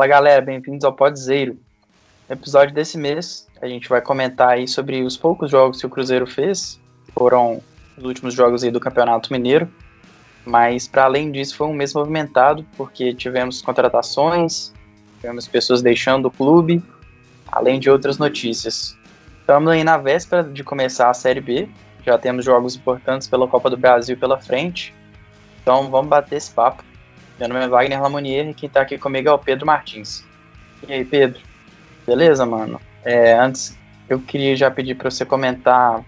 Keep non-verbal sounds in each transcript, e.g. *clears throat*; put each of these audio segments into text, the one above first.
Fala galera, bem-vindos ao Podzeiro. No episódio desse mês, a gente vai comentar aí sobre os poucos jogos que o Cruzeiro fez. Foram os últimos jogos aí do Campeonato Mineiro. Mas para além disso, foi um mês movimentado, porque tivemos contratações, tivemos pessoas deixando o clube, além de outras notícias. Estamos aí na véspera de começar a Série B, já temos jogos importantes pela Copa do Brasil pela frente. Então vamos bater esse papo. Meu nome é Wagner Lamonier e quem está aqui comigo é o Pedro Martins. E aí, Pedro? Beleza, mano? É, antes, eu queria já pedir para você comentar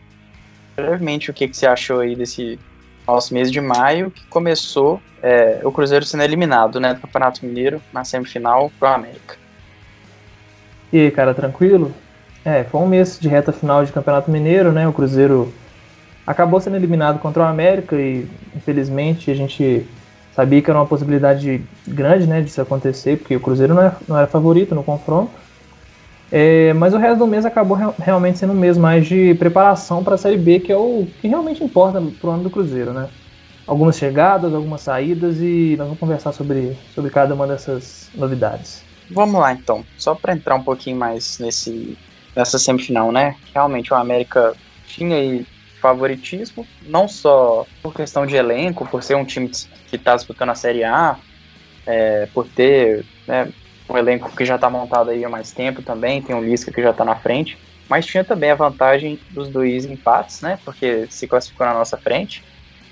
brevemente o que, que você achou aí desse nosso mês de maio, que começou é, o Cruzeiro sendo eliminado né, do Campeonato Mineiro na semifinal pro América. E aí, cara, tranquilo? É, foi um mês de reta final de Campeonato Mineiro, né? O Cruzeiro acabou sendo eliminado contra o América e, infelizmente, a gente sabia que era uma possibilidade grande, né, disso acontecer, porque o Cruzeiro não era, não era favorito no confronto. É, mas o resto do mês acabou realmente sendo um mês mais de preparação para a Série B, que é o que realmente importa para o ano do Cruzeiro, né? Algumas chegadas, algumas saídas e nós vamos conversar sobre, sobre cada uma dessas novidades. Vamos lá então, só para entrar um pouquinho mais nesse, nessa semifinal, né? Realmente o América tinha aí favoritismo, não só por questão de elenco, por ser um time que está disputando a Série A, é, por ter né, um elenco que já está montado aí há mais tempo também, tem um Lisca que já está na frente, mas tinha também a vantagem dos dois empates, né? Porque se classificou na nossa frente.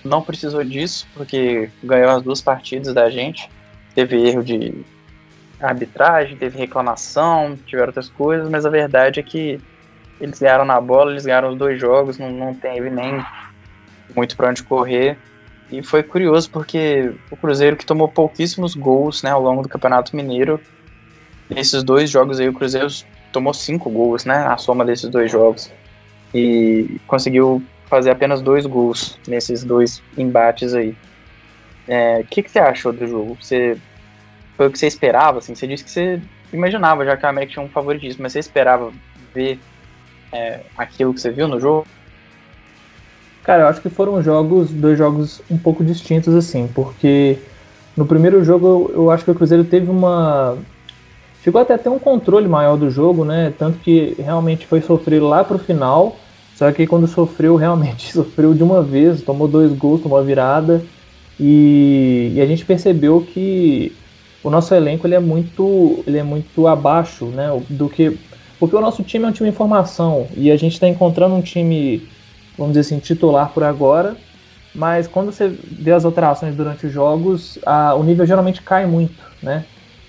Não precisou disso, porque ganhou as duas partidas da gente. Teve erro de arbitragem, teve reclamação, tiveram outras coisas, mas a verdade é que eles ganharam na bola, eles ganharam os dois jogos, não, não teve nem muito para onde correr. E foi curioso porque o Cruzeiro que tomou pouquíssimos gols né, ao longo do Campeonato Mineiro Nesses dois jogos aí, o Cruzeiro tomou cinco gols, né? A soma desses dois jogos. E conseguiu fazer apenas dois gols nesses dois embates aí. O é, que, que você achou do jogo? Você, foi o que você esperava? Assim? Você disse que você imaginava já que a América tinha um favoritismo, mas você esperava ver é, aquilo que você viu no jogo? Cara, eu acho que foram jogos, dois jogos um pouco distintos, assim, porque no primeiro jogo eu acho que o Cruzeiro teve uma, Chegou até a ter um controle maior do jogo, né? Tanto que realmente foi sofrer lá pro final. Só que quando sofreu, *laughs* realmente sofreu de uma vez, tomou dois gols, tomou a virada. E, e, a gente percebeu que o nosso elenco ele é muito, ele é muito abaixo, né? Do que porque o nosso time é um time em formação e a gente está encontrando um time, vamos dizer assim, titular por agora. Mas quando você vê as alterações durante os jogos, a, o nível geralmente cai muito, né?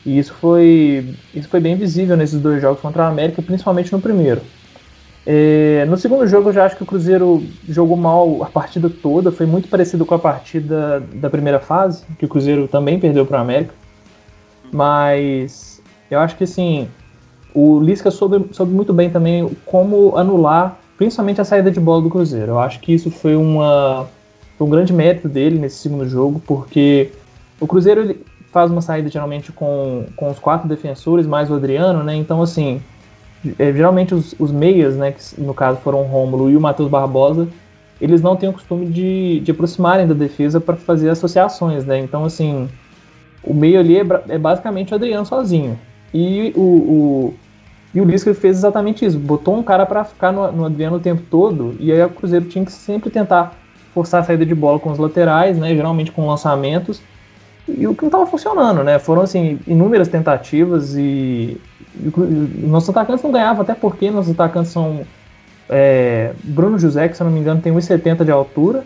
E isso foi, isso foi bem visível nesses dois jogos contra a América, principalmente no primeiro. É, no segundo jogo, eu já acho que o Cruzeiro jogou mal a partida toda, foi muito parecido com a partida da primeira fase, que o Cruzeiro também perdeu para o América. Mas eu acho que assim, o Lisca soube, soube muito bem também como anular, principalmente a saída de bola do Cruzeiro. Eu acho que isso foi, uma, um grande mérito dele nesse segundo jogo, porque o Cruzeiro ele, faz uma saída geralmente com, com os quatro defensores, mais o Adriano, né? Então, assim, é, geralmente os, os meias, né, que no caso foram o Rômulo e o Matheus Barbosa, eles não têm o costume de, de aproximarem da defesa para fazer associações, né? Então, assim, o meio ali é, é basicamente o Adriano sozinho. E o, o, e o Lisca fez exatamente isso, botou um cara para ficar no, no Adriano o tempo todo, e aí o Cruzeiro tinha que sempre tentar forçar a saída de bola com os laterais, né, geralmente com lançamentos, e o que não estava funcionando, né? Foram assim inúmeras tentativas e, e nossos atacantes não ganhavam, até porque nossos atacantes são é, Bruno José, que se eu não me engano tem 1,70 de altura,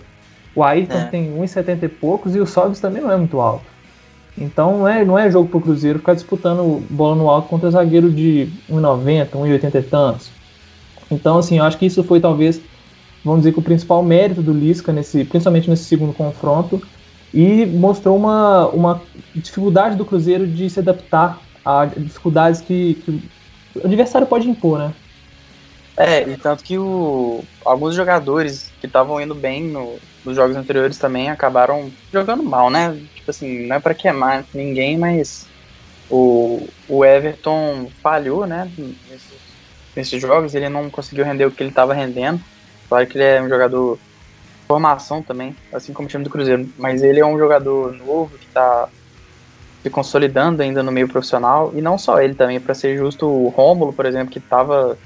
o Ayrton é. tem 1,70 e poucos e o Sobis também não é muito alto. Então não é, não é jogo para o Cruzeiro ficar disputando bola no alto contra zagueiro de 1,90, 1,80 e tantos. Então, assim, eu acho que isso foi talvez, vamos dizer que o principal mérito do Lisca, nesse, principalmente nesse segundo confronto, e mostrou uma, uma dificuldade do Cruzeiro de se adaptar a dificuldades que, que o adversário pode impor, né? É, e tanto que o, alguns jogadores que estavam indo bem no, nos jogos anteriores também acabaram jogando mal, né? Tipo assim, não é para queimar ninguém, mas o, o Everton falhou, né? Nesses, nesses jogos, ele não conseguiu render o que ele estava rendendo. Claro que ele é um jogador formação também, assim como o time do Cruzeiro. Mas ele é um jogador novo que está se consolidando ainda no meio profissional, e não só ele também, para ser justo, o Rômulo, por exemplo, que estava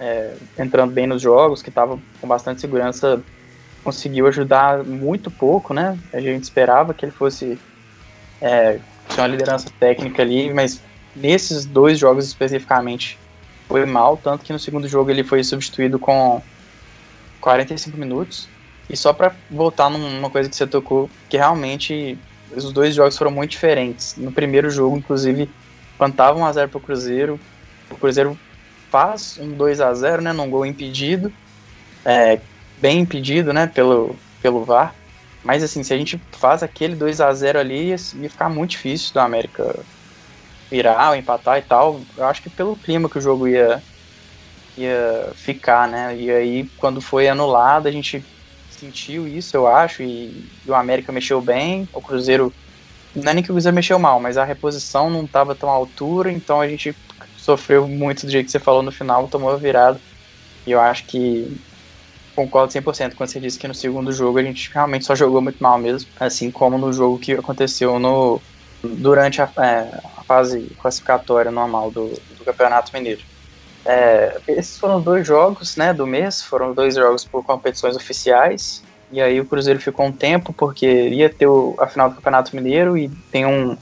é, entrando bem nos jogos, que estava com bastante segurança, conseguiu ajudar muito pouco, né? A gente esperava que ele fosse é, ter uma liderança técnica ali, mas nesses dois jogos especificamente foi mal, tanto que no segundo jogo ele foi substituído com 45 minutos. E só para voltar numa coisa que você tocou, que realmente os dois jogos foram muito diferentes. No primeiro jogo, inclusive, plantava 1x0 pro Cruzeiro. O Cruzeiro faz um 2 a 0 né, num gol impedido. É, bem impedido, né, pelo, pelo VAR. Mas assim, se a gente faz aquele 2 a 0 ali, ia, ficar muito difícil do América virar ou empatar e tal. Eu acho que pelo clima que o jogo ia, ia ficar, né? E aí, quando foi anulado, a gente sentiu isso, eu acho, e, e o América mexeu bem, o Cruzeiro. Não é nem que o Cruzeiro mexeu mal, mas a reposição não estava tão à altura, então a gente sofreu muito do jeito que você falou no final, tomou a virada. E eu acho que concordo 100% quando você disse que no segundo jogo a gente realmente só jogou muito mal mesmo, assim como no jogo que aconteceu no durante a, é, a fase classificatória normal do, do Campeonato Mineiro. É, esses foram dois jogos né, do mês, foram dois jogos por competições oficiais. E aí o Cruzeiro ficou um tempo porque ia ter o, a final do Campeonato Mineiro e tem um.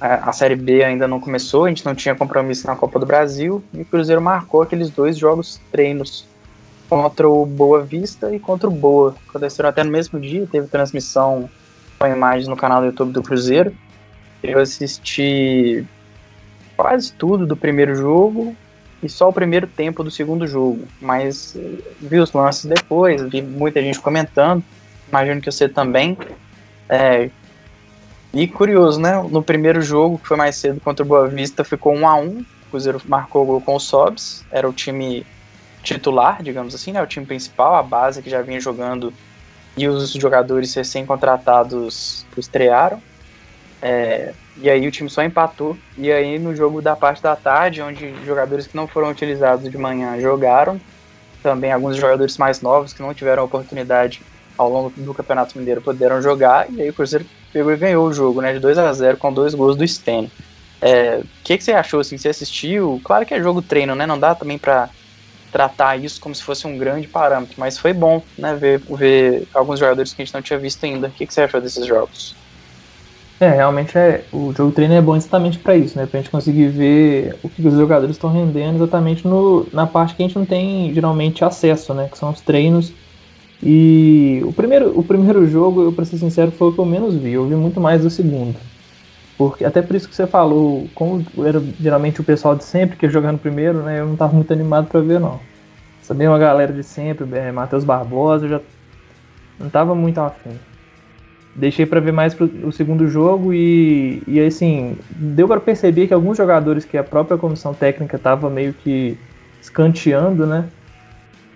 A, a Série B ainda não começou, a gente não tinha compromisso na Copa do Brasil. E o Cruzeiro marcou aqueles dois jogos treinos contra o Boa Vista e contra o Boa. Aconteceram até no mesmo dia, teve transmissão com imagens no canal do YouTube do Cruzeiro. Eu assisti quase tudo do primeiro jogo e só o primeiro tempo do segundo jogo, mas eh, vi os lances depois, vi muita gente comentando, imagino que você também. É, e curioso, né? No primeiro jogo, que foi mais cedo contra o Boa Vista, ficou 1 a 1 O Cruzeiro marcou o gol com o Sobs, era o time titular, digamos assim, né? O time principal, a base que já vinha jogando e os jogadores recém-contratados estrearam. É, e aí o time só empatou. E aí no jogo da parte da tarde, onde jogadores que não foram utilizados de manhã jogaram, também alguns jogadores mais novos que não tiveram oportunidade ao longo do Campeonato Mineiro puderam jogar. E aí o Cruzeiro pegou e ganhou o jogo, né? De 2 a 0 com dois gols do Stênio. O é, que, que você achou, assim? Você assistiu? Claro que é jogo treino, né? Não dá também para tratar isso como se fosse um grande parâmetro, mas foi bom, né? Ver, ver alguns jogadores que a gente não tinha visto ainda. O que, que você achou desses jogos? É, realmente é, o jogo treino é bom exatamente para isso, né? Pra gente conseguir ver o que os jogadores estão rendendo exatamente no, na parte que a gente não tem geralmente acesso, né? Que são os treinos. E o primeiro, o primeiro jogo, eu pra ser sincero, foi o que eu menos vi. Eu vi muito mais do segundo. Porque, até por isso que você falou, como era geralmente o pessoal de sempre que no primeiro, né? Eu não tava muito animado para ver, não. Essa mesma galera de sempre, é, Matheus Barbosa, eu já não tava muito afim deixei para ver mais pro, o segundo jogo e, e assim, deu para perceber que alguns jogadores que a própria comissão técnica estava meio que escanteando, né?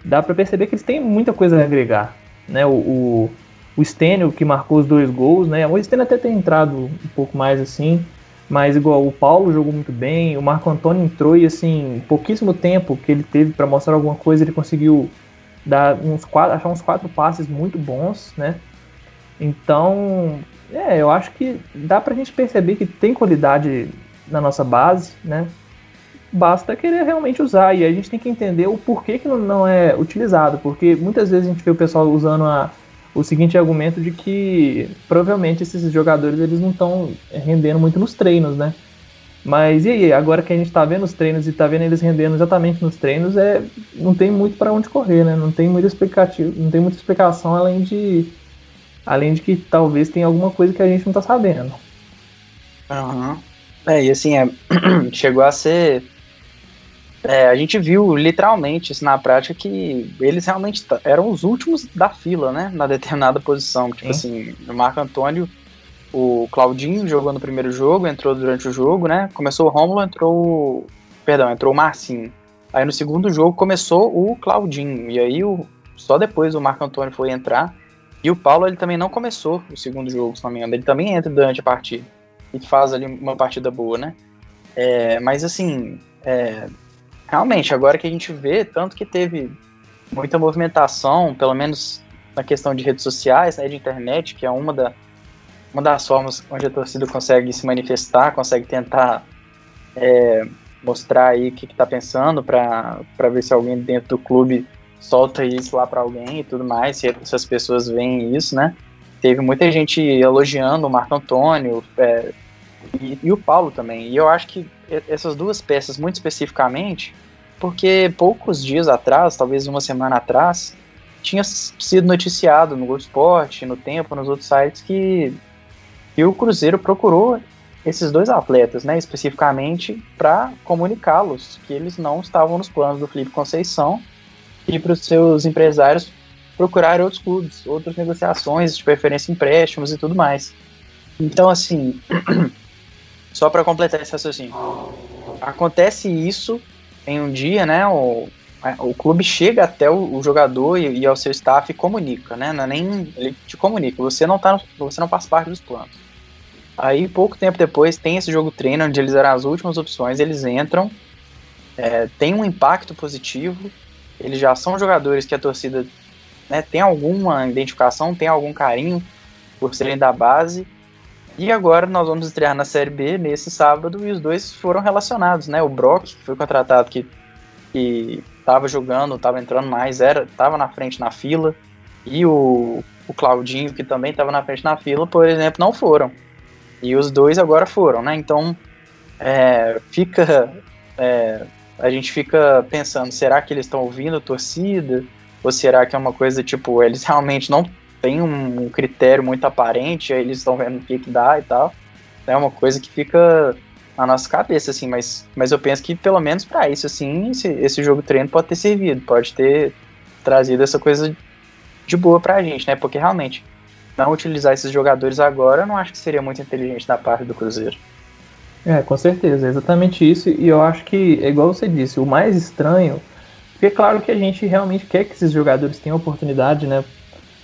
Dá para perceber que eles têm muita coisa a agregar, né? O, o, o Stênio, que marcou os dois gols, né? O Stênio até tem entrado um pouco mais assim, mas igual o Paulo jogou muito bem, o Marco Antônio entrou e assim, pouquíssimo tempo que ele teve para mostrar alguma coisa, ele conseguiu dar uns quatro, achar uns quatro passes muito bons, né? Então, é, eu acho que dá pra gente perceber que tem qualidade na nossa base, né? Basta querer realmente usar e a gente tem que entender o porquê que não é utilizado, porque muitas vezes a gente vê o pessoal usando a, o seguinte argumento de que provavelmente esses jogadores eles não estão rendendo muito nos treinos, né? Mas e aí, agora que a gente está vendo os treinos e está vendo eles rendendo exatamente nos treinos, é não tem muito para onde correr, né? Não tem muita explicativa, não tem muita explicação além de Além de que talvez tenha alguma coisa que a gente não tá sabendo. Uhum. É, e assim, é, *clears throat* chegou a ser. É, a gente viu literalmente isso na prática que eles realmente eram os últimos da fila, né? Na determinada posição. Tipo Sim. assim, o Marco Antônio, o Claudinho jogou no primeiro jogo, entrou durante o jogo, né? Começou o Rômulo, entrou. Perdão, entrou o Marcinho. Aí no segundo jogo começou o Claudinho. E aí o, só depois o Marco Antônio foi entrar. E o Paulo ele também não começou o segundo jogo, se não me engano. Ele também entra durante a partida e faz ali uma partida boa, né? É, mas assim, é, realmente, agora que a gente vê, tanto que teve muita movimentação, pelo menos na questão de redes sociais, né, de internet, que é uma da, uma das formas onde a torcida consegue se manifestar, consegue tentar é, mostrar aí o que está pensando para ver se alguém dentro do clube solta isso lá para alguém e tudo mais, se, se, as pessoas veem isso, né? Teve muita gente elogiando o Marco Antônio é, e, e, o Paulo também. E eu acho que essas duas peças, muito especificamente, porque poucos dias atrás, talvez uma semana atrás, tinha sido noticiado no Globo Esporte, no Tempo, nos outros sites, que, que o Cruzeiro procurou esses dois atletas, né, especificamente para comunicá-los que eles não estavam nos planos do Felipe Conceição e para os seus empresários procurarem outros clubes, outras negociações, de preferência empréstimos e tudo mais. Então, assim, *clears throat* só para completar esse raciocínio, acontece isso em um dia, né? O, o clube chega até o, o jogador e, e, ao seu staff e comunica, né? Não é nem ele te comunica, você não tá, você não faz parte dos planos. Aí pouco tempo depois tem esse jogo treino onde eles eram as últimas opções, eles entram, é, tem um impacto positivo, eles já são jogadores que a torcida né, tem alguma identificação, tem algum carinho por serem da base. E agora nós vamos estrear na Série B nesse sábado e os dois foram relacionados, né? O Brock, que foi contratado que, que jogando, tava entrando mais, era, tava na frente na fila, e o, o Claudinho, que também tava na frente na fila, por exemplo, não foram. E os dois agora foram, né? Então é, fica. É, a gente fica pensando, será que eles estão ouvindo a torcida? Ou será que é uma coisa tipo, eles realmente não têm um critério muito aparente, aí eles estão vendo o que, que dá e tal? É uma coisa que fica na nossa cabeça, assim, mas, mas eu penso que pelo menos para isso, assim, esse, esse jogo treino pode ter servido, pode ter trazido essa coisa de boa pra gente, né? Porque realmente não utilizar esses jogadores agora, eu não acho que seria muito inteligente da parte do Cruzeiro. É, com certeza, é exatamente isso. E eu acho que, é igual você disse, o mais estranho, porque é claro que a gente realmente quer que esses jogadores tenham oportunidade, né?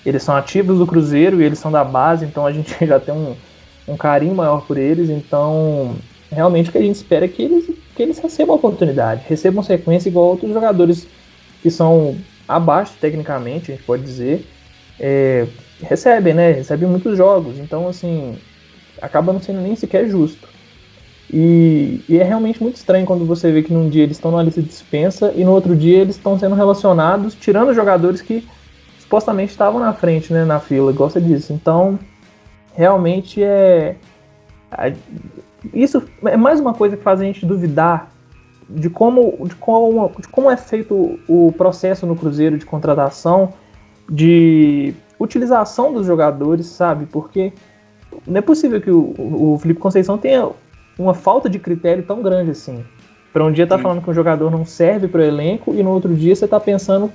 Eles são ativos do Cruzeiro e eles são da base, então a gente *laughs* já tem um, um carinho maior por eles. Então, realmente o que a gente espera é que eles, que eles recebam a oportunidade, recebam sequência igual outros jogadores que são abaixo tecnicamente, a gente pode dizer. É, recebem, né? Recebem muitos jogos. Então, assim, acaba não sendo nem sequer justo. E, e, é realmente muito estranho quando você vê que num dia eles estão numa lista de dispensa e no outro dia eles estão sendo relacionados, tirando jogadores que supostamente estavam na frente, né, na fila, igual você disse. Então, realmente é. Isso é mais uma coisa que faz a gente duvidar de como, de como, de como é feito o processo no Cruzeiro de contratação, de utilização dos jogadores, sabe? Porque não é possível que o, o Felipe Conceição tenha uma falta de critério tão grande assim. Para um dia tá falando que um jogador não serve para o elenco e no outro dia você tá pensando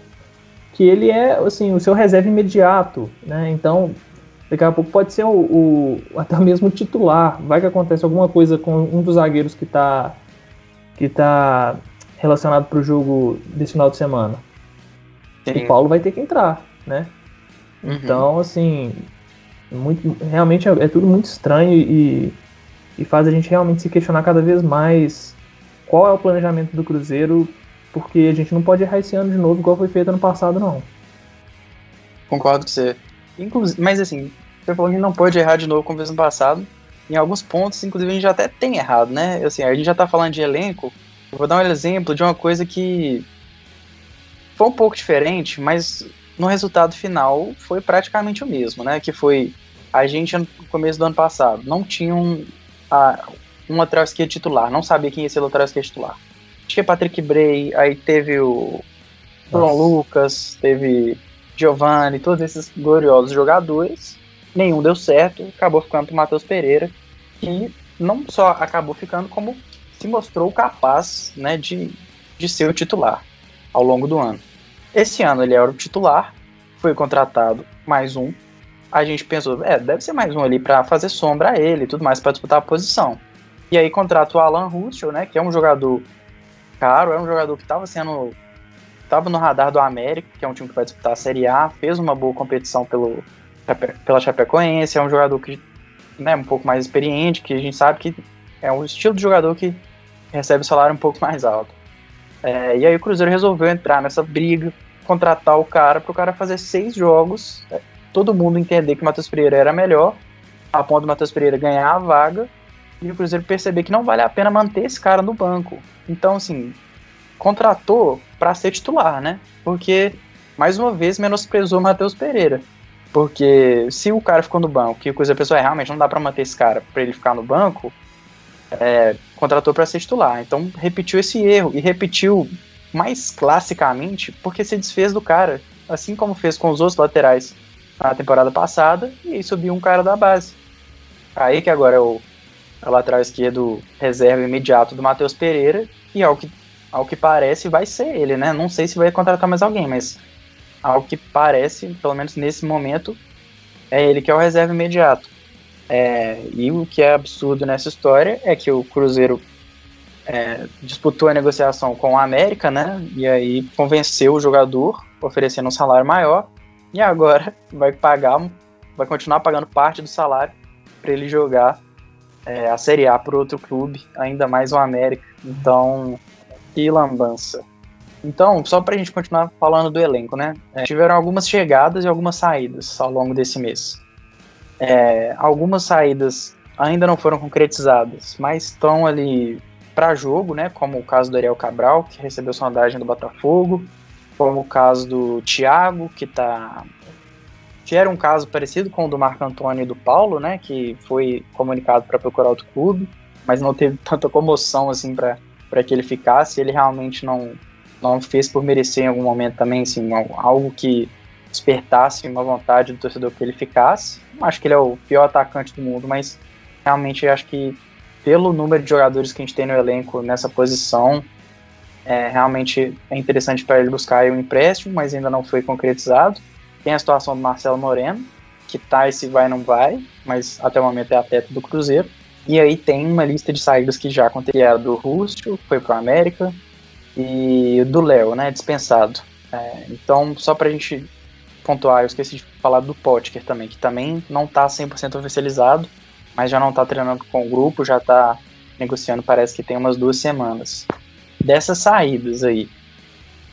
que ele é assim o seu reserva imediato, né? Então daqui a pouco pode ser o, o até mesmo o titular. Vai que acontece alguma coisa com um dos zagueiros que tá que tá relacionado para o jogo desse final de semana. Sim. O Paulo vai ter que entrar, né? Uhum. Então, assim, muito, realmente é, é, tudo muito estranho e, e faz a gente realmente se questionar cada vez mais qual é o planejamento do Cruzeiro, porque a gente não pode errar esse ano de novo igual foi feito ano passado, não. Concordo com você. Inclusive, mas assim, você falou que não pode errar de novo como fez no passado. Em alguns pontos, inclusive, a gente já até tem errado, né? Assim, a gente já tá falando de elenco. Eu vou dar um exemplo de uma coisa que foi um pouco diferente, mas no resultado final foi praticamente o mesmo, né? Que foi a gente no começo do ano passado não tinha um, a, um lateral esquerdo titular, não sabia quem ia ser o lateral esquerdo titular. Tinha Patrick Bray, aí teve o João Lucas, teve Giovanni, todos esses gloriosos jogadores. Nenhum deu certo, acabou ficando o Matheus Pereira, que não só acabou ficando, como se mostrou capaz né, de, de ser o titular ao longo do ano. Esse ano ele era o titular, foi contratado mais um. A gente pensou, é, deve ser mais um ali para fazer sombra a ele e tudo mais, para disputar a posição. E aí contrata o Alan Russell, né, que é um jogador caro, é um jogador que estava sendo estava no radar do América, que é um time que vai disputar a Série A, fez uma boa competição pelo, pela Chapecoense, é um jogador que né, um pouco mais experiente, que a gente sabe que é um estilo de jogador que recebe salário um pouco mais alto. É, e aí o Cruzeiro resolveu entrar nessa briga, contratar o cara para o cara fazer seis jogos, é, todo mundo entender que o Matheus Pereira era melhor, a ponto do Matheus Pereira ganhar a vaga e o Cruzeiro perceber que não vale a pena manter esse cara no banco. Então, assim, contratou para ser titular, né? Porque, mais uma vez, menosprezou o Matheus Pereira. Porque se o cara ficou no banco e o Cruzeiro pensou, é, realmente não dá para manter esse cara para ele ficar no banco, é, contratou para ser titular. Então repetiu esse erro e repetiu mais classicamente porque se desfez do cara, assim como fez com os outros laterais na temporada passada, e aí subiu um cara da base. Aí que agora é o, é o lateral esquerdo reserva imediato do Matheus Pereira, e ao que, ao que parece vai ser ele, né? Não sei se vai contratar mais alguém, mas ao que parece, pelo menos nesse momento, é ele que é o reserva imediato. É, e o que é absurdo nessa história é que o Cruzeiro é, disputou a negociação com o América, né? E aí convenceu o jogador, oferecendo um salário maior, e agora *laughs* vai pagar, vai continuar pagando parte do salário para ele jogar é, a Série A para outro clube, ainda mais o América. Então, que lambança. Então, só para a gente continuar falando do elenco, né? É, tiveram algumas chegadas e algumas saídas ao longo desse mês. É, algumas saídas ainda não foram concretizadas, mas estão ali para jogo, né? Como o caso do Ariel Cabral, que recebeu sondagem do Botafogo, como o caso do Thiago, que tá era um caso parecido com o do Marco Antônio e do Paulo, né, que foi comunicado para procurar outro clube, mas não teve tanta comoção assim para que ele ficasse, ele realmente não não fez por merecer em algum momento também, assim, algo que despertasse uma vontade do torcedor que ele ficasse. Acho que ele é o pior atacante do mundo, mas realmente acho que pelo número de jogadores que a gente tem no elenco nessa posição, é, realmente é interessante para ele buscar um empréstimo, mas ainda não foi concretizado. Tem a situação do Marcelo Moreno, que tá esse vai não vai, mas até o momento é atleta do Cruzeiro. E aí tem uma lista de saídas que já aconteceu, do Rússio, foi para o América, e do Léo, né, dispensado. É, então, só para a gente pontuar, eu esqueci de falar do Potker também, que também não está 100% oficializado, mas já não está treinando com o grupo, já está negociando, parece que tem umas duas semanas. Dessas saídas aí,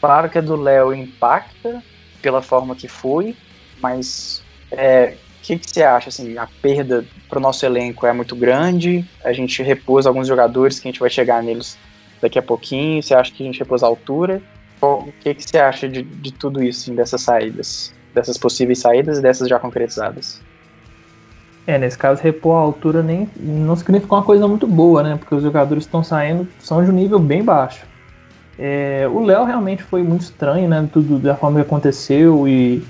claro que a do Léo impacta pela forma que foi, mas é, o que, que, você acha? Assim, a perda para o nosso elenco é muito grande, a gente repôs alguns jogadores que a gente vai chegar neles daqui a pouquinho, você acha que a gente repôs a altura? O que, que você acha de, de tudo isso, assim, dessas saídas? dessas possíveis saídas e dessas já concretizadas. É, nesse caso, repor a altura nem não significa uma coisa muito boa, né? Porque os jogadores que estão saindo são de um nível bem baixo. É, o Léo realmente foi muito estranho, né? Tudo da forma que aconteceu e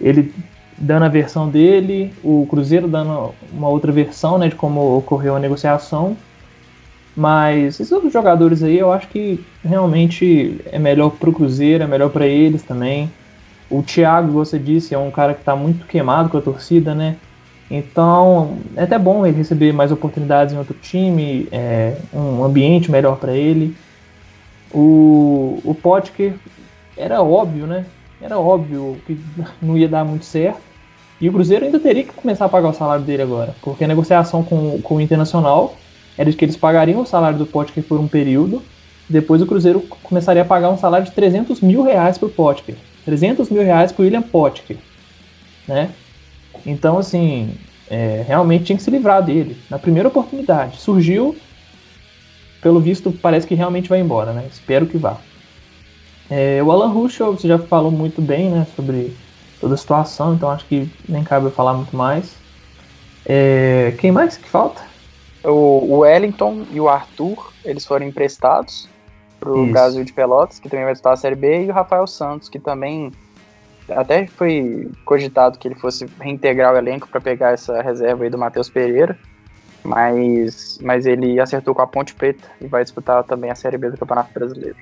ele dando a versão dele, o Cruzeiro dando uma outra versão, né? De como ocorreu a negociação. Mas esses outros jogadores aí, eu acho que realmente é melhor para o Cruzeiro, é melhor para eles também. O Thiago, você disse, é um cara que está muito queimado com a torcida, né? Então, é até bom ele receber mais oportunidades em outro time, é, um ambiente melhor para ele. O, o Potker era óbvio, né? Era óbvio que *laughs* não ia dar muito certo. E o Cruzeiro ainda teria que começar a pagar o salário dele agora, porque a negociação com, com o Internacional era de que eles pagariam o salário do Potker por um período, depois o Cruzeiro começaria a pagar um salário de 300 mil reais para o Potker. 300 mil reais para William Potker, né? Então, assim, é, realmente tinha que se livrar dele na primeira oportunidade. Surgiu, pelo visto, parece que realmente vai embora, né? Espero que vá. É, o Alan Ruschel, você já falou muito bem, né, sobre toda a situação, então acho que nem cabe eu falar muito mais. É, quem mais que falta? O Wellington e o Arthur, eles foram emprestados pro Isso. Brasil de Pelotas, que também vai disputar a Série B, e o Rafael Santos, que também até foi cogitado que ele fosse reintegrar o elenco para pegar essa reserva aí do Matheus Pereira, mas, mas ele acertou com a Ponte Preta e vai disputar também a Série B do Campeonato Brasileiro.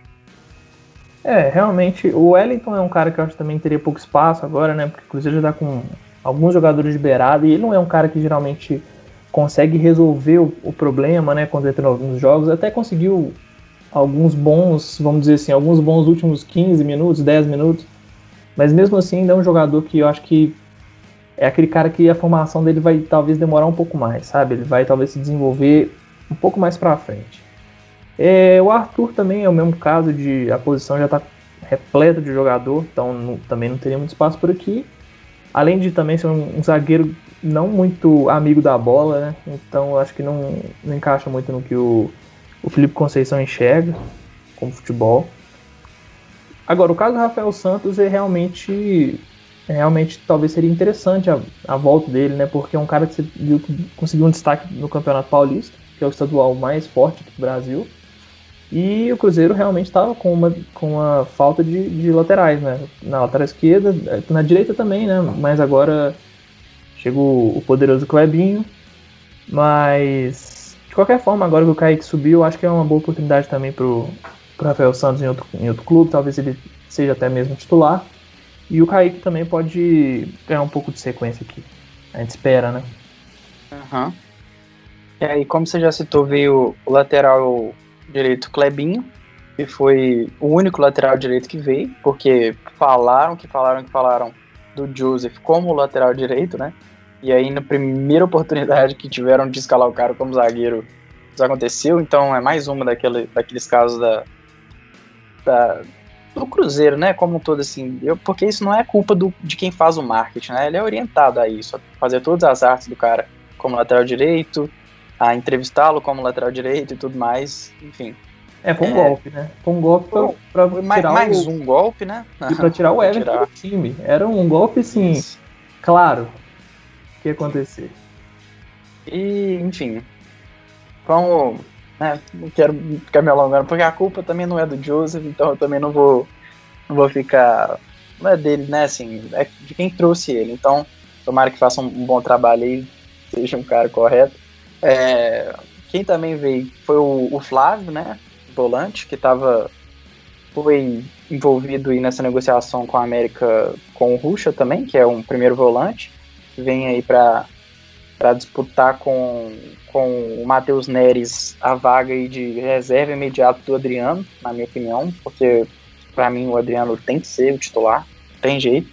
É, realmente, o Wellington é um cara que eu acho que também teria pouco espaço agora, né? Porque o Cruzeiro já tá com alguns jogadores de beirada e ele não é um cara que geralmente consegue resolver o, o problema, né? Quando entra nos jogos. Até conseguiu alguns bons, vamos dizer assim, alguns bons últimos 15 minutos, 10 minutos. Mas mesmo assim ainda é um jogador que eu acho que é aquele cara que a formação dele vai talvez demorar um pouco mais, sabe? Ele vai talvez se desenvolver um pouco mais para frente. É, o Arthur também é o mesmo caso de a posição já está repleta de jogador, então não, também não teria muito espaço por aqui. Além de também ser um, um, zagueiro não muito amigo da bola, né? Então acho que não, não encaixa muito no que o, o Felipe Conceição enxerga como futebol. Agora, o caso do Rafael Santos é realmente. É, realmente talvez seria interessante a, a volta dele, né? Porque é um cara que você viu que conseguiu um destaque no Campeonato Paulista, que é o estadual mais forte do Brasil. E o Cruzeiro realmente estava com uma, com uma falta de, de laterais, né? Na lateral esquerda, na direita também, né? Mas agora chegou o poderoso Clebinho. Mas, de qualquer forma, agora que o Kaique subiu, acho que é uma boa oportunidade também pro, pro Rafael Santos em outro, em outro clube. Talvez ele seja até mesmo titular. E o Kaique também pode ganhar um pouco de sequência aqui. A gente espera, né? Aham. Uhum. E como você já citou, veio o lateral direito Clebinho, que foi o único lateral direito que veio, porque falaram que falaram que falaram do Joseph como lateral direito, né? E aí, na primeira oportunidade que tiveram de escalar o cara como zagueiro, isso aconteceu. Então, é mais uma daquele, daqueles casos da, da, do Cruzeiro, né? Como um todo, assim. Eu, porque isso não é culpa do, de quem faz o marketing, né? Ele é orientado a isso, a fazer todas as artes do cara como lateral direito, a entrevistá-lo como lateral direito e tudo mais, enfim. É, foi um é, golpe, né? Foi um golpe pra, pra mais, tirar mais o, um golpe, né? E pra *laughs* tirar o Everton tirar. do time. Era um golpe, assim, Isso. claro que ia acontecer. E, enfim, vamos... Né, não quero ficar me alongando, porque a culpa também não é do Joseph, então eu também não vou, não vou ficar... Não é dele, né, assim, é de quem trouxe ele. Então, tomara que faça um, um bom trabalho aí, seja um cara correto. É, quem também veio foi o, o Flávio, né? Volante, que estava foi envolvido aí nessa negociação com a América, com o Ruxa também, que é um primeiro volante, que vem aí para disputar com, com o Matheus Neres a vaga aí de reserva imediato do Adriano, na minha opinião, porque para mim o Adriano tem que ser o titular, tem jeito.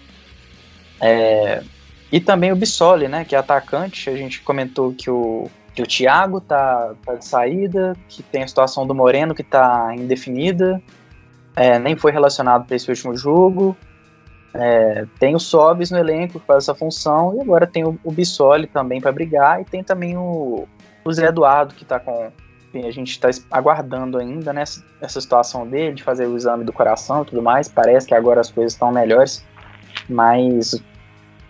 É, e também o Bissoli, né, que é atacante, a gente comentou que o que o Thiago tá, tá, de saída, que tem a situação do Moreno que tá indefinida, é, nem foi relacionado para esse último jogo. É, tem o Sobis no elenco que faz essa função, e agora tem o, o Bissoli também para brigar, e tem também o, o Zé Eduardo que tá com. A gente está aguardando ainda né, essa situação dele, de fazer o exame do coração e tudo mais. Parece que agora as coisas estão melhores, mas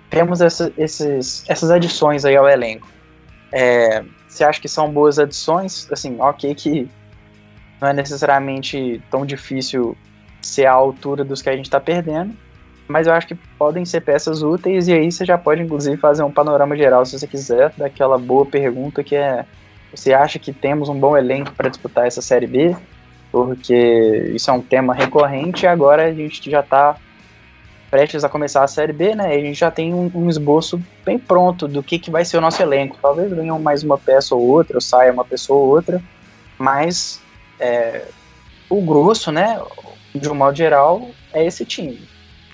temos essa, esses, essas adições aí ao elenco. É, você acha que são boas adições? Assim, ok que não é necessariamente tão difícil ser à altura dos que a gente está perdendo, mas eu acho que podem ser peças úteis e aí você já pode inclusive fazer um panorama geral se você quiser daquela boa pergunta que é você acha que temos um bom elenco para disputar essa série B? Porque isso é um tema recorrente e agora a gente já está prestes a começar a Série B, né? A gente já tem um, um, esboço bem pronto do que, que vai ser o nosso elenco. Talvez venham mais uma peça ou outra, ou saia uma pessoa ou outra, mas é, o grosso, né, de um modo geral, é esse time.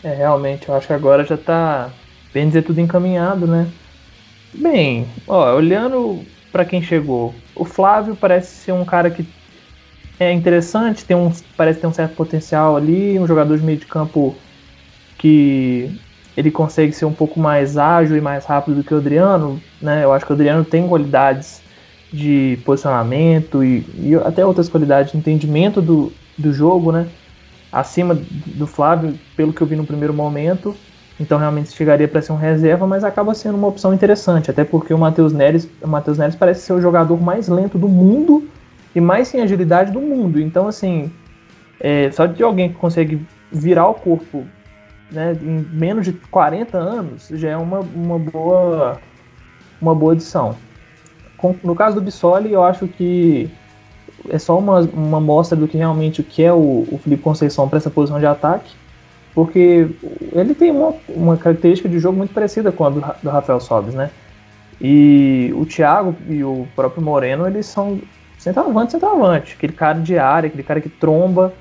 É, realmente, eu acho que agora já tá, bem dizer, tudo encaminhado, né? Bem, ó, olhando para quem chegou, o Flávio parece ser um cara que é interessante, tem um, parece ter um certo potencial ali, um jogador de meio de campo que ele consegue ser um pouco mais ágil e mais rápido do que o Adriano, né? Eu acho que o Adriano tem qualidades de posicionamento e, e até outras qualidades de entendimento do, do jogo, né? Acima do Flávio, pelo que eu vi no primeiro momento. Então realmente chegaria para ser um reserva, mas acaba sendo uma opção interessante, até porque o Matheus Neres, o Matheus Neres parece ser o jogador mais lento do mundo e mais sem agilidade do mundo. Então assim, é, só de alguém que consegue virar o corpo né, em menos de 40 anos, já é uma, uma, boa, uma boa adição. no caso do Bissoli, eu acho que é só uma, uma mostra do que realmente o que é o, o Felipe Conceição para essa posição de ataque, porque ele tem uma, uma característica de jogo muito parecida com a do, do Rafael Sobis, né? E o Thiago e o próprio Moreno, eles são centroavante, centroavante, aquele cara de área, aquele cara que tromba,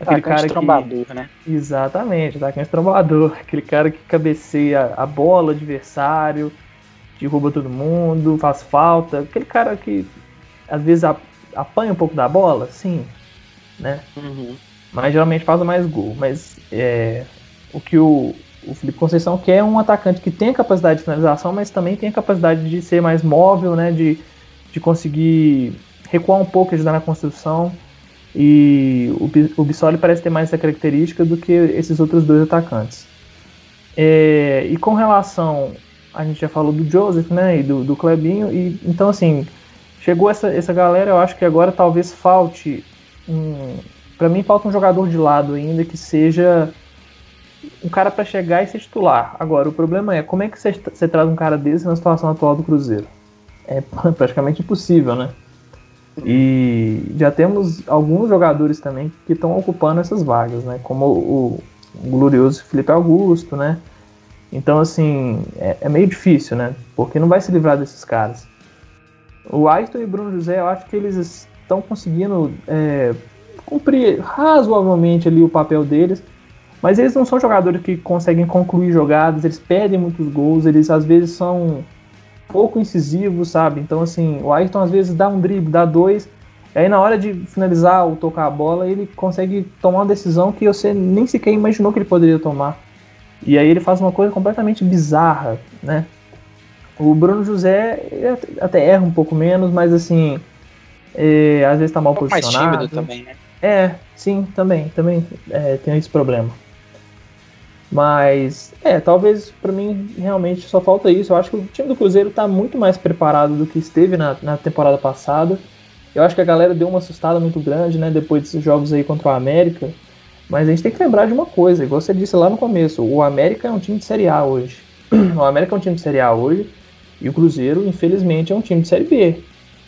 Aquele cara trombador, que... né? Exatamente, atacante trombador. *laughs* Aquele cara que cabeceia a bola adversário, derruba todo mundo, faz falta. Aquele cara que às vezes apanha um pouco da bola, sim, né? Uhum. Mas geralmente faz mais gol. Mas é, o que o, o Felipe Conceição quer um atacante que tem capacidade de finalização, mas também tem a capacidade de ser mais móvel, né? De, de conseguir recuar um pouco, ajudar na construção. E o, o Bissoli parece ter mais essa característica do que esses outros dois atacantes. É, e com relação, a gente já falou do Joseph, né, e do, do Clebinho, e então assim, chegou essa, essa galera, eu acho que agora talvez falte um, para mim falta um jogador de lado ainda que seja um cara para chegar e ser titular. Agora, o problema é como é que você, você traz um cara desse na situação atual do Cruzeiro? É *laughs* praticamente impossível, né? E já temos alguns jogadores também que estão ocupando essas vagas, né? Como o, o glorioso Felipe Augusto, né? Então, assim, é, é, meio difícil, né? Porque não vai se livrar desses caras. O Ayrton e Bruno José, eu acho que eles estão conseguindo é, cumprir razoavelmente ali o papel deles, mas eles não são jogadores que conseguem concluir jogadas, eles perdem muitos gols, eles às vezes são pouco incisivo, sabe? Então, assim, o Ayrton às vezes dá um drible, dá dois, aí na hora de finalizar ou tocar a bola, ele consegue tomar uma decisão que você nem sequer imaginou que ele poderia tomar. E aí ele faz uma coisa completamente bizarra, né? O Bruno José até erra um pouco menos, mas assim, é, às vezes tá mal um posicionado. mais tímido também, né? É, sim, também, também é, tem esse problema. Mas, é, talvez para mim realmente só falta isso. Eu acho que o time do Cruzeiro está muito mais preparado do que esteve na, na temporada passada. Eu acho que a galera deu uma assustada muito grande, né, depois desses jogos aí contra o América. Mas a gente tem que lembrar de uma coisa, igual você disse lá no começo: o América é um time de Série A hoje. *clears throat* O América é um time de Série A hoje e o Cruzeiro, infelizmente, é um time de Série B.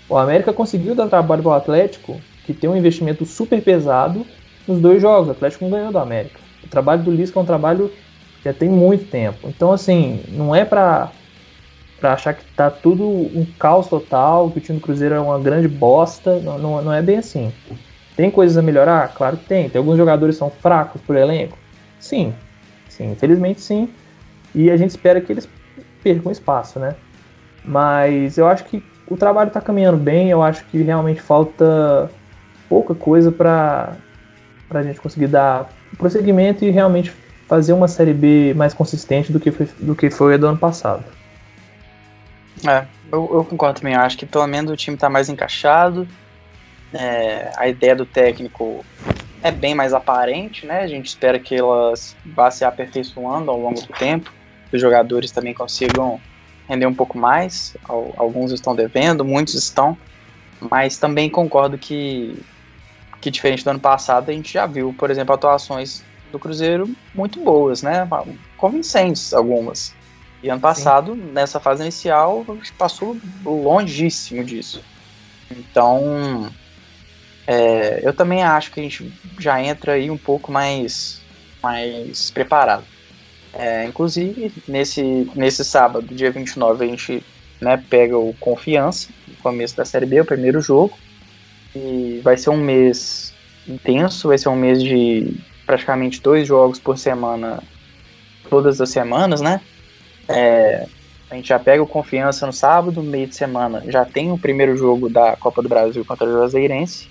O América conseguiu dar trabalho para o Atlético, que tem um investimento super pesado nos dois jogos. O Atlético não ganhou do América. O trabalho do Lisca é um trabalho que já tem muito tempo. Então, assim, não é para para achar que tá tudo um caos total, que o time do Cruzeiro é uma grande bosta. Não, não, não, é bem assim. Tem coisas a melhorar? Claro que tem. Tem alguns jogadores que são fracos por elenco? Sim. Sim, infelizmente sim. E a gente espera que eles percam espaço, né? Mas eu acho que o trabalho está caminhando bem. Eu acho que realmente falta pouca coisa para a gente conseguir dar prosseguimento e realmente fazer uma Série B mais consistente do que foi, do que foi a do ano passado. É, eu, eu concordo também. Eu acho que pelo menos o time está mais encaixado. É, a ideia do técnico é bem mais aparente, né? A gente espera que elas vá se aperfeiçoando ao longo do tempo. Os jogadores também consigam render um pouco mais. Alguns estão devendo, muitos estão. Mas também concordo que, que diferente do ano passado, a gente já viu, por exemplo, atuações do Cruzeiro muito boas, né? Convincentes algumas. E ano passado, Sim. nessa fase inicial, passou longíssimo disso. Então, é, eu também acho que a gente já entra aí um pouco mais, mais preparado. É, inclusive, nesse, nesse sábado, dia 29, a gente né, pega o Confiança, no começo da Série B, o primeiro jogo. E vai ser um mês intenso, vai ser um mês de praticamente dois jogos por semana, todas as semanas, né? É, a gente já pega o Confiança no sábado, meio de semana já tem o primeiro jogo da Copa do Brasil contra o Juazeirense.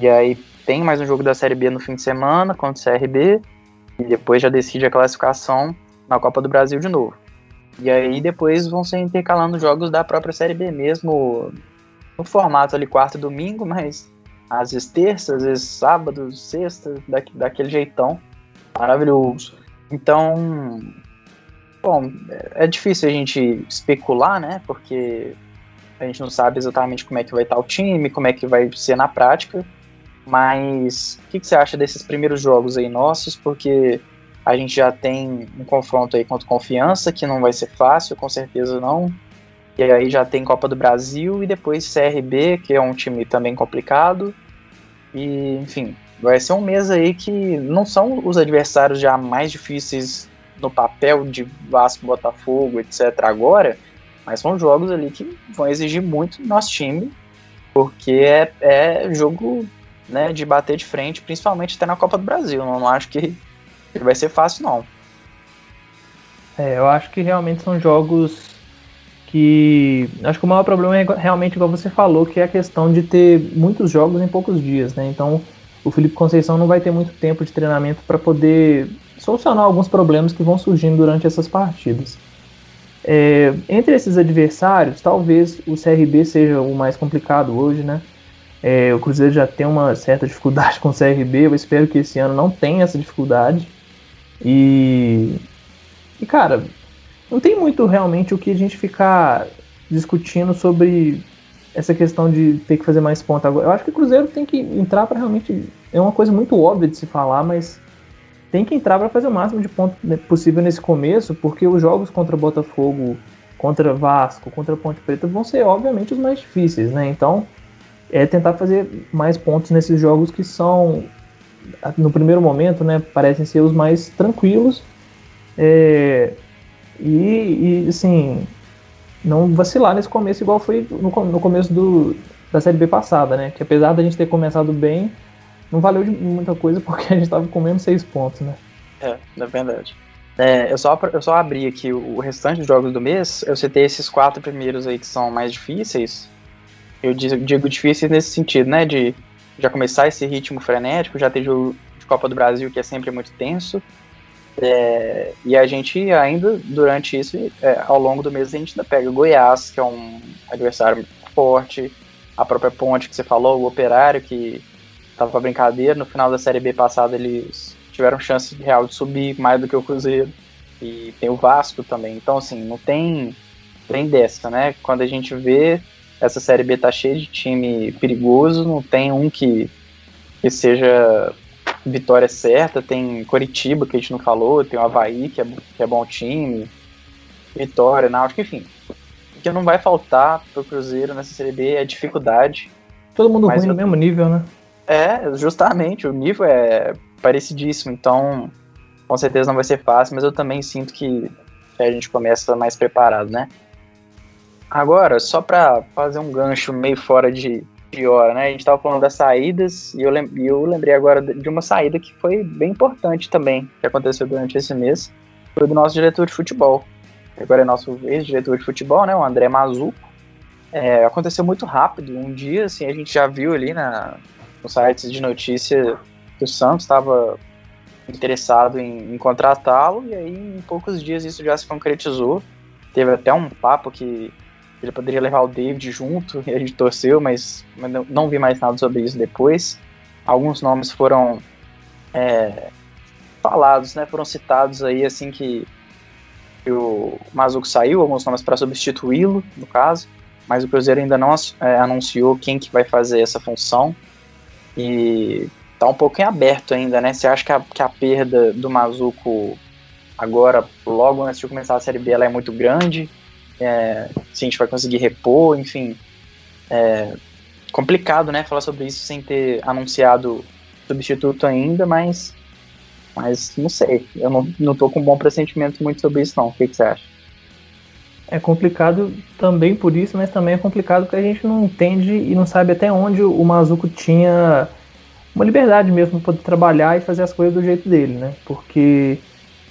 E aí tem mais um jogo da Série B no fim de semana contra o CRB. E depois já decide a classificação na Copa do Brasil de novo. E aí depois vão ser intercalando jogos da própria Série B mesmo, no formato ali quarta e domingo, mas às vezes terça, às vezes sábado, sexta, da, daquele jeitão. Maravilhoso. Então, bom, é difícil a gente especular, né? Porque a gente não sabe exatamente como é que vai estar o time, como é que vai ser na prática. Mas o que, que você acha desses primeiros jogos aí nossos? Porque a gente já tem um confronto aí contra confiança, que não vai ser fácil, com certeza não. E aí já tem Copa do Brasil e depois CRB, que é um time também complicado. E, enfim, vai ser um mês aí que não são os adversários já mais difíceis no papel de Vasco, Botafogo, etc. agora, mas são jogos ali que vão exigir muito do nosso time, porque é, é jogo né, de bater de frente, principalmente até na Copa do Brasil. Não, acho que vai ser fácil, não. É, eu acho que realmente são jogos que acho que o maior problema é realmente igual você falou, que é a questão de ter muitos jogos em poucos dias, né? Então o Felipe Conceição não vai ter muito tempo de treinamento para poder solucionar alguns problemas que vão surgindo durante essas partidas. É, entre esses adversários, talvez o CRB seja o mais complicado hoje, né? É, o Cruzeiro já tem uma certa dificuldade com o CRB, eu espero que esse ano não tenha essa dificuldade. E, e cara, não tem muito realmente o que a gente ficar discutindo sobre essa questão de ter que fazer mais pontos agora. Eu acho que o Cruzeiro tem que entrar para realmente. É uma coisa muito óbvia de se falar, mas tem que entrar para fazer o máximo de pontos possível nesse começo, porque os jogos contra Botafogo, contra Vasco, contra Ponte Preta vão ser, obviamente, os mais difíceis, né? Então, é tentar fazer mais pontos nesses jogos que são, no primeiro momento, né, parecem ser os mais tranquilos. É, e, e, assim, não vacilar nesse começo igual foi no, no começo do, da Série B passada, né? Que apesar da gente ter começado bem, não valeu de muita coisa porque a gente estava comendo seis pontos, né? É, é verdade. É, eu, só, eu só abri aqui o restante dos jogos do mês, eu citei esses quatro primeiros aí que são mais difíceis. Eu digo difíceis nesse sentido, né? De já começar esse ritmo frenético, já ter jogo de Copa do Brasil que é sempre muito tenso. É, e a gente ainda, durante isso, é, ao longo do mês, a gente ainda pega Goiás, que é um adversário forte, a própria Ponte que você falou, o Operário, que estava pra brincadeira, no final da Série B passada eles tiveram chance real de subir mais do que o Cruzeiro, e tem o Vasco também, então assim, não tem, tem dessa, né? Quando a gente vê essa Série B tá cheia de time perigoso, não tem um que, que seja vitória certa, tem Coritiba, que a gente não falou, tem o Havaí, que é, que é bom time, Vitória, Náutico, enfim. O que não vai faltar pro Cruzeiro nessa Série B é dificuldade. Todo mundo ruim no mesmo nível, né? É, justamente, o nível é parecidíssimo, então com certeza não vai ser fácil, mas eu também sinto que a gente começa mais preparado, né? Agora, só para fazer um gancho meio fora de, pior, né? A gente estava falando das saídas e eu, lem eu lembrei agora de uma saída que foi bem importante também, que aconteceu durante esse mês, foi do nosso diretor de futebol. Agora é nosso ex-diretor de futebol, né? O André Mazuco. É, aconteceu muito rápido. Um dia, assim, a gente já viu ali na, nos sites de notícia que o Santos estava interessado em, em contratá-lo e aí em poucos dias isso já se concretizou. Teve até um papo que ele poderia levar o David junto, *laughs* e a gente torceu, mas, não, vi mais nada sobre isso depois. Alguns nomes foram é, falados, né, foram citados aí assim que, que o Mazuco saiu, alguns nomes para substituí-lo, no caso, mas o Cruzeiro ainda não é, anunciou quem que vai fazer essa função. E tá um pouco em aberto ainda, né? Você acha que a, que a perda do Mazuco agora, logo antes de começar a Série B, ela é muito grande? é, se a gente vai conseguir repor, enfim. É complicado, né, falar sobre isso sem ter anunciado substituto ainda, mas, mas não sei. Eu não, não tô com um bom pressentimento muito sobre isso, não. O que, que você acha? É complicado também por isso, mas também é complicado porque a gente não entende e não sabe até onde o Mazuco tinha uma liberdade mesmo para poder trabalhar e fazer as coisas do jeito dele, né? Porque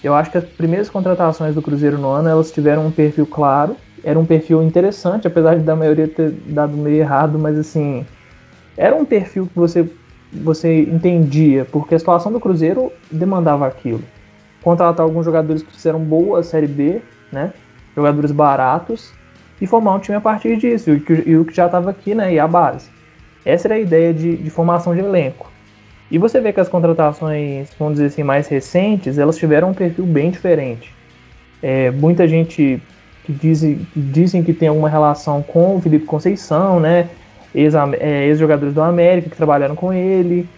eu acho que as primeiras contratações do Cruzeiro no ano, elas tiveram um perfil claro, era um perfil interessante, apesar de da maioria ter dado meio errado, mas assim, era um perfil que você você entendia, porque a situação do Cruzeiro demandava aquilo. Contratar alguns jogadores que fizeram boa Série B, né? Jogadores baratos, e formar um time a partir disso, e o que já estava aqui, né? E a base. Essa era a ideia de, de formação de elenco. E você vê que as contratações, vamos dizer assim, mais recentes, elas tiveram um perfil bem diferente. É, muita gente que dizem, dizem que tem alguma relação com o Felipe Conceição, né? É, ex-jogadores do América que trabalharam com ele.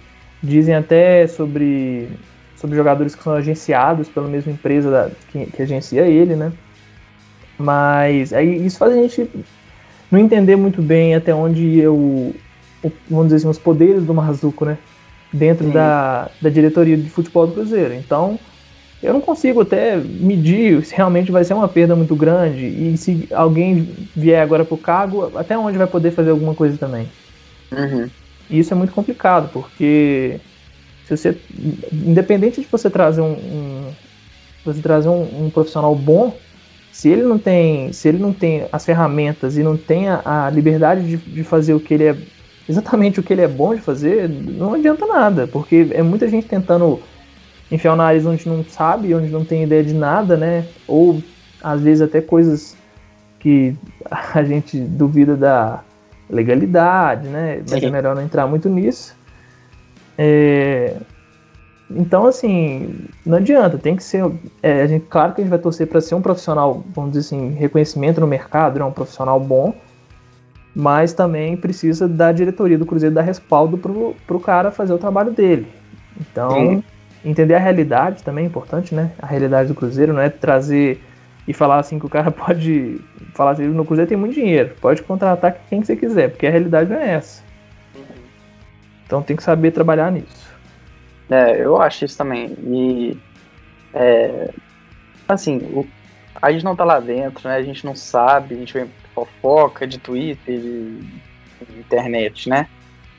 Dizem até sobre, sobre jogadores que são agenciados pela mesma empresa da, que, que agencia ele, né? Mas aí isso faz a gente não entender muito bem até onde eu, vamos dizer assim, os poderes do Mazuco, né? dentro da, da diretoria de futebol do Cruzeiro. Então, eu não consigo até medir se realmente vai ser uma perda muito grande e se alguém vier agora para o cargo, até onde vai poder fazer alguma coisa também. Uhum. E isso é muito complicado, porque se você, independente de você trazer um, um você trazer um, um, profissional bom, se ele não tem, se ele não tem as ferramentas e não tem a, a liberdade de, de fazer o que ele é exatamente o que ele é bom de fazer, não adianta nada, porque é muita gente tentando enfiar o nariz onde não sabe, onde não tem ideia de nada, né? Ou às vezes até coisas que *laughs* a gente duvida da legalidade, né? Mas Sim. é melhor não entrar muito nisso. É... Então, assim, não adianta, tem que ser. É, a gente, claro que a gente vai torcer para ser um profissional, vamos dizer assim, reconhecimento no mercado, né, um profissional bom, mas também precisa da diretoria do Cruzeiro dar respaldo pro, pro cara fazer o trabalho dele. Então, Sim. Entender a realidade também é importante, né? A realidade do Cruzeiro não é trazer e falar assim que o cara *laughs* pode falar assim, no Cruzeiro tem muito dinheiro, pode contratar quem você quiser, porque a realidade não é essa. Uhum. Então tem que saber trabalhar nisso. É, eu acho isso também. E é, assim, o, a gente não tá lá dentro, né? A gente não sabe, a gente vê fofoca de Twitter, de, de internet, né?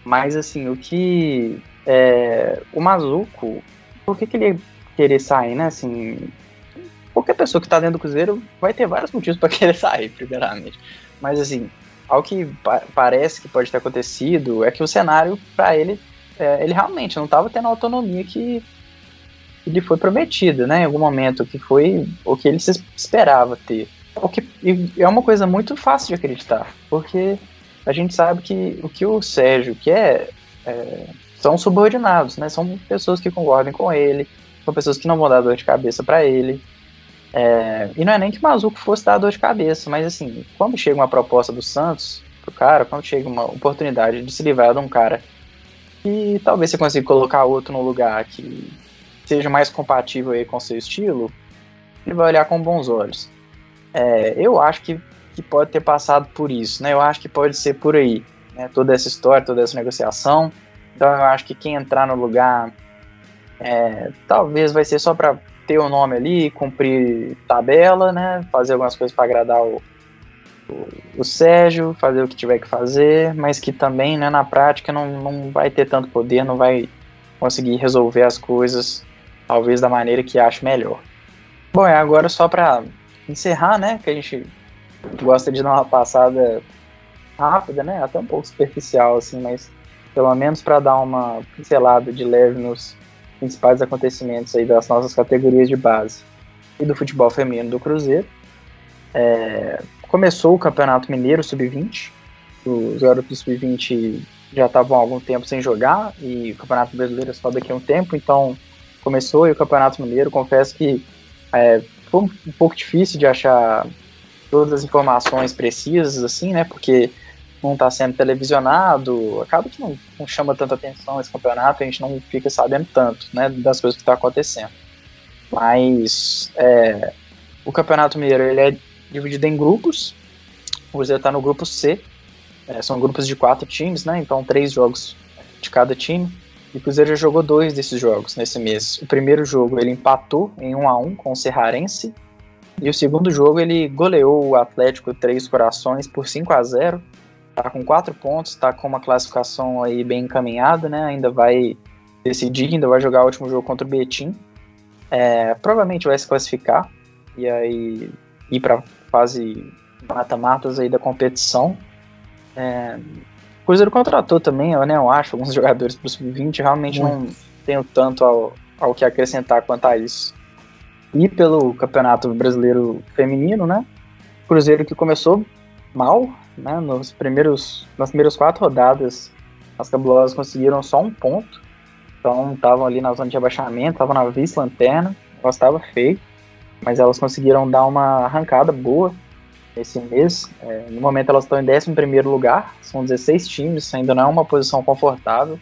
Mas assim, o que é, o Mazuco, por que, que ele ia querer sair, né? Assim, qualquer pessoa que está dentro do Cruzeiro vai ter vários motivos para *laughs* querer sair, primeiramente. Mas assim, ao que pa parece que pode ter acontecido é que o cenário para ele, é, ele realmente não estava tendo a autonomia que lhe foi prometida, né? Em algum momento, que foi o que ele se esperava ter. O que é uma coisa muito fácil de acreditar, porque a gente sabe que o que o Sérgio quer é, são subordinados, né? São pessoas que concordem com ele, são pessoas que não vão dar dor de cabeça para ele. É, e não é nem que o Mazuco fosse dar dor de cabeça, mas assim, quando chega uma proposta do Santos pro cara, quando chega uma oportunidade de se livrar de um cara que talvez você consiga colocar outro no lugar que seja mais compatível aí com seu estilo, ele vai olhar com bons olhos. É, eu acho que, que pode ter passado por isso, né? Eu acho que pode ser por aí, né? Toda essa história, toda essa negociação. Então eu acho que quem entrar no lugar é, talvez vai ser só para ter o nome ali, cumprir tabela, né? Fazer algumas coisas para agradar o, o, o, Sérgio, fazer o que tiver que fazer, mas que também, né, na prática, não, não vai ter tanto poder, não vai conseguir resolver as coisas, talvez da maneira que ache melhor. Bom, é agora só para encerrar, né? Que a gente gosta de dar uma passada rápida, né? Até um pouco superficial, assim, mas pelo menos para dar uma pincelada de leve nos principais acontecimentos aí das nossas categorias de base e do futebol feminino do Cruzeiro. É, começou o Campeonato Mineiro Sub-20, os garotos do Sub-20 já estavam há algum tempo sem jogar e o Campeonato Brasileiro só daqui a um tempo, então começou e o Campeonato Mineiro, confesso que é, foi um pouco difícil de achar todas as informações precisas, assim, né, porque não está sendo televisionado, acaba que não, não, chama tanta atenção esse campeonato, a gente não fica sabendo tanto né, das coisas que estão tá acontecendo. Mas é, o Campeonato Mineiro ele é dividido em grupos, o Cruzeiro está no grupo C, é, são grupos de quatro times, né, então três jogos de cada time, e o Cruzeiro já jogou dois desses jogos nesse mês. O primeiro jogo ele empatou em 1 a 1 com o Serrarense, e o segundo jogo ele goleou o Atlético Três Corações por 5 a 0 tá com quatro pontos, tá com uma classificação aí bem encaminhada, né? Ainda vai decidir, ainda vai jogar o último jogo contra o Betim. É, provavelmente vai se classificar e aí ir para fase mata-matas aí da competição. É, o Cruzeiro contratou também, eu, né, eu acho, alguns *laughs* jogadores para o sub-20, realmente Muito. não tenho tanto ao, ao que acrescentar quanto a isso. E pelo Campeonato Brasileiro Feminino, né? Cruzeiro que começou mal, né? Nos primeiros, nas primeiras quatro rodadas, as cabulosas conseguiram só um ponto. Então estavam ali na zona de abaixamento, estavam na vice-lanterna, estava feio, mas elas conseguiram dar uma arrancada boa esse mês. É, no momento elas estão em 11 primeiro lugar, são 16 times, ainda não é uma posição confortável,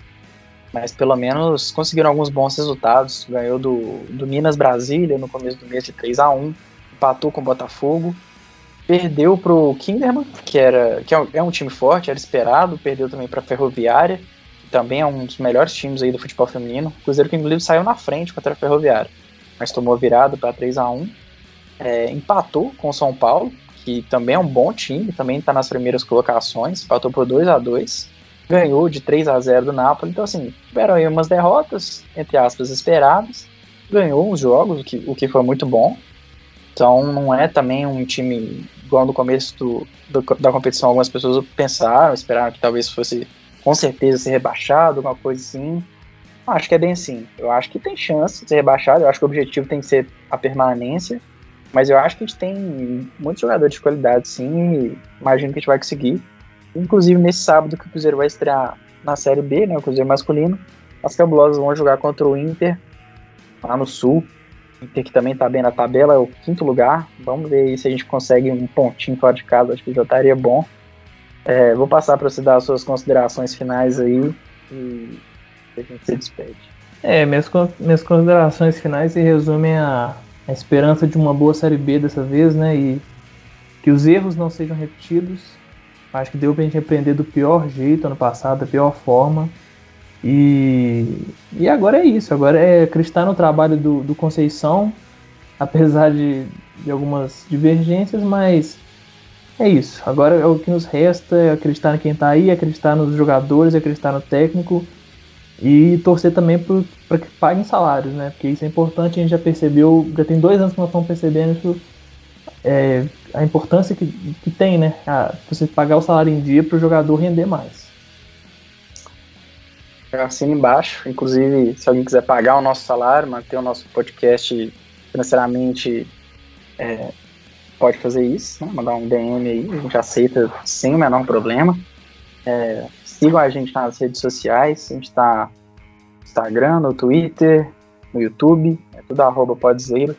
mas pelo menos conseguiram alguns bons resultados. Ganhou do, do Minas Brasília no começo do mês de 3 a 1 empatou com o Botafogo, Perdeu pro Kinderman, que, era, que é, é um time forte, era esperado. Perdeu também pra Ferroviária, que também é um dos melhores times aí do futebol feminino. O Cruzeiro que inclusive saiu na frente contra a Ferroviária, mas tomou virado para 3 a 1 é, Empatou com o São Paulo, que também é um bom time, também está nas primeiras colocações. Empatou por 2 a 2 Ganhou de 3 a 0 do Napoli. Então, assim, tiveram aí umas derrotas, entre aspas, esperadas. Ganhou uns jogos, o que, o que foi muito bom. Então não é também um time igual no começo do, do, da competição, algumas pessoas pensaram, esperaram que talvez fosse com certeza ser rebaixado, alguma coisa assim. Acho que é bem assim. Eu acho que tem chance de ser rebaixado. Eu acho que o objetivo tem que ser a permanência. Mas eu acho que a gente tem muitos jogadores de qualidade, sim. E imagino que a gente vai conseguir. Inclusive, nesse sábado que o Cruzeiro vai estrear na Série B, né? O Cruzeiro masculino. As cabulosas vão jogar contra o Inter, lá no Sul. Inter que também tá bem na tabela, é o quinto lugar. Vamos ver se a gente consegue um pontinho fora de casa. Acho que já estaria bom. É, vou passar para você dar as suas considerações finais aí. E a gente se despede. É, minhas, minhas considerações finais se resumem a, a esperança de uma boa Série B dessa vez, né? E que os erros não sejam repetidos. Acho que deu pra gente aprender do pior jeito ano passado, da pior forma. E, e agora é isso, agora é acreditar no trabalho do, do Conceição, apesar de, de algumas divergências, mas é isso. Agora é o que nos resta é acreditar em quem tá aí, acreditar nos jogadores, acreditar no técnico e torcer também para que paguem salários, né? Porque isso é importante, a gente já percebeu, já tem dois anos que nós estamos percebendo isso, é, a importância que, que tem, né? A, você pagar o salário em dia para o jogador render mais. Eu assino embaixo, inclusive, se alguém quiser pagar o nosso salário, manter o nosso podcast financeiramente, é, pode fazer isso, né? mandar um DM aí, a gente aceita sem o menor problema. É, Sigam a gente nas redes sociais, a gente está no Instagram, no Twitter, no YouTube, é tudo arroba podzeiro.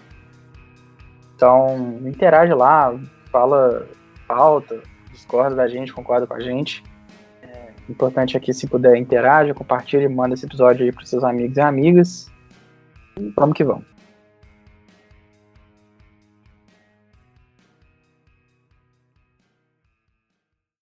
Então, interage lá, fala pauta, discorda da gente, concorda com a gente. Importante aqui, se puder, interage, compartilhe, manda esse episódio aí para seus amigos e amigas. E vamos que vamos.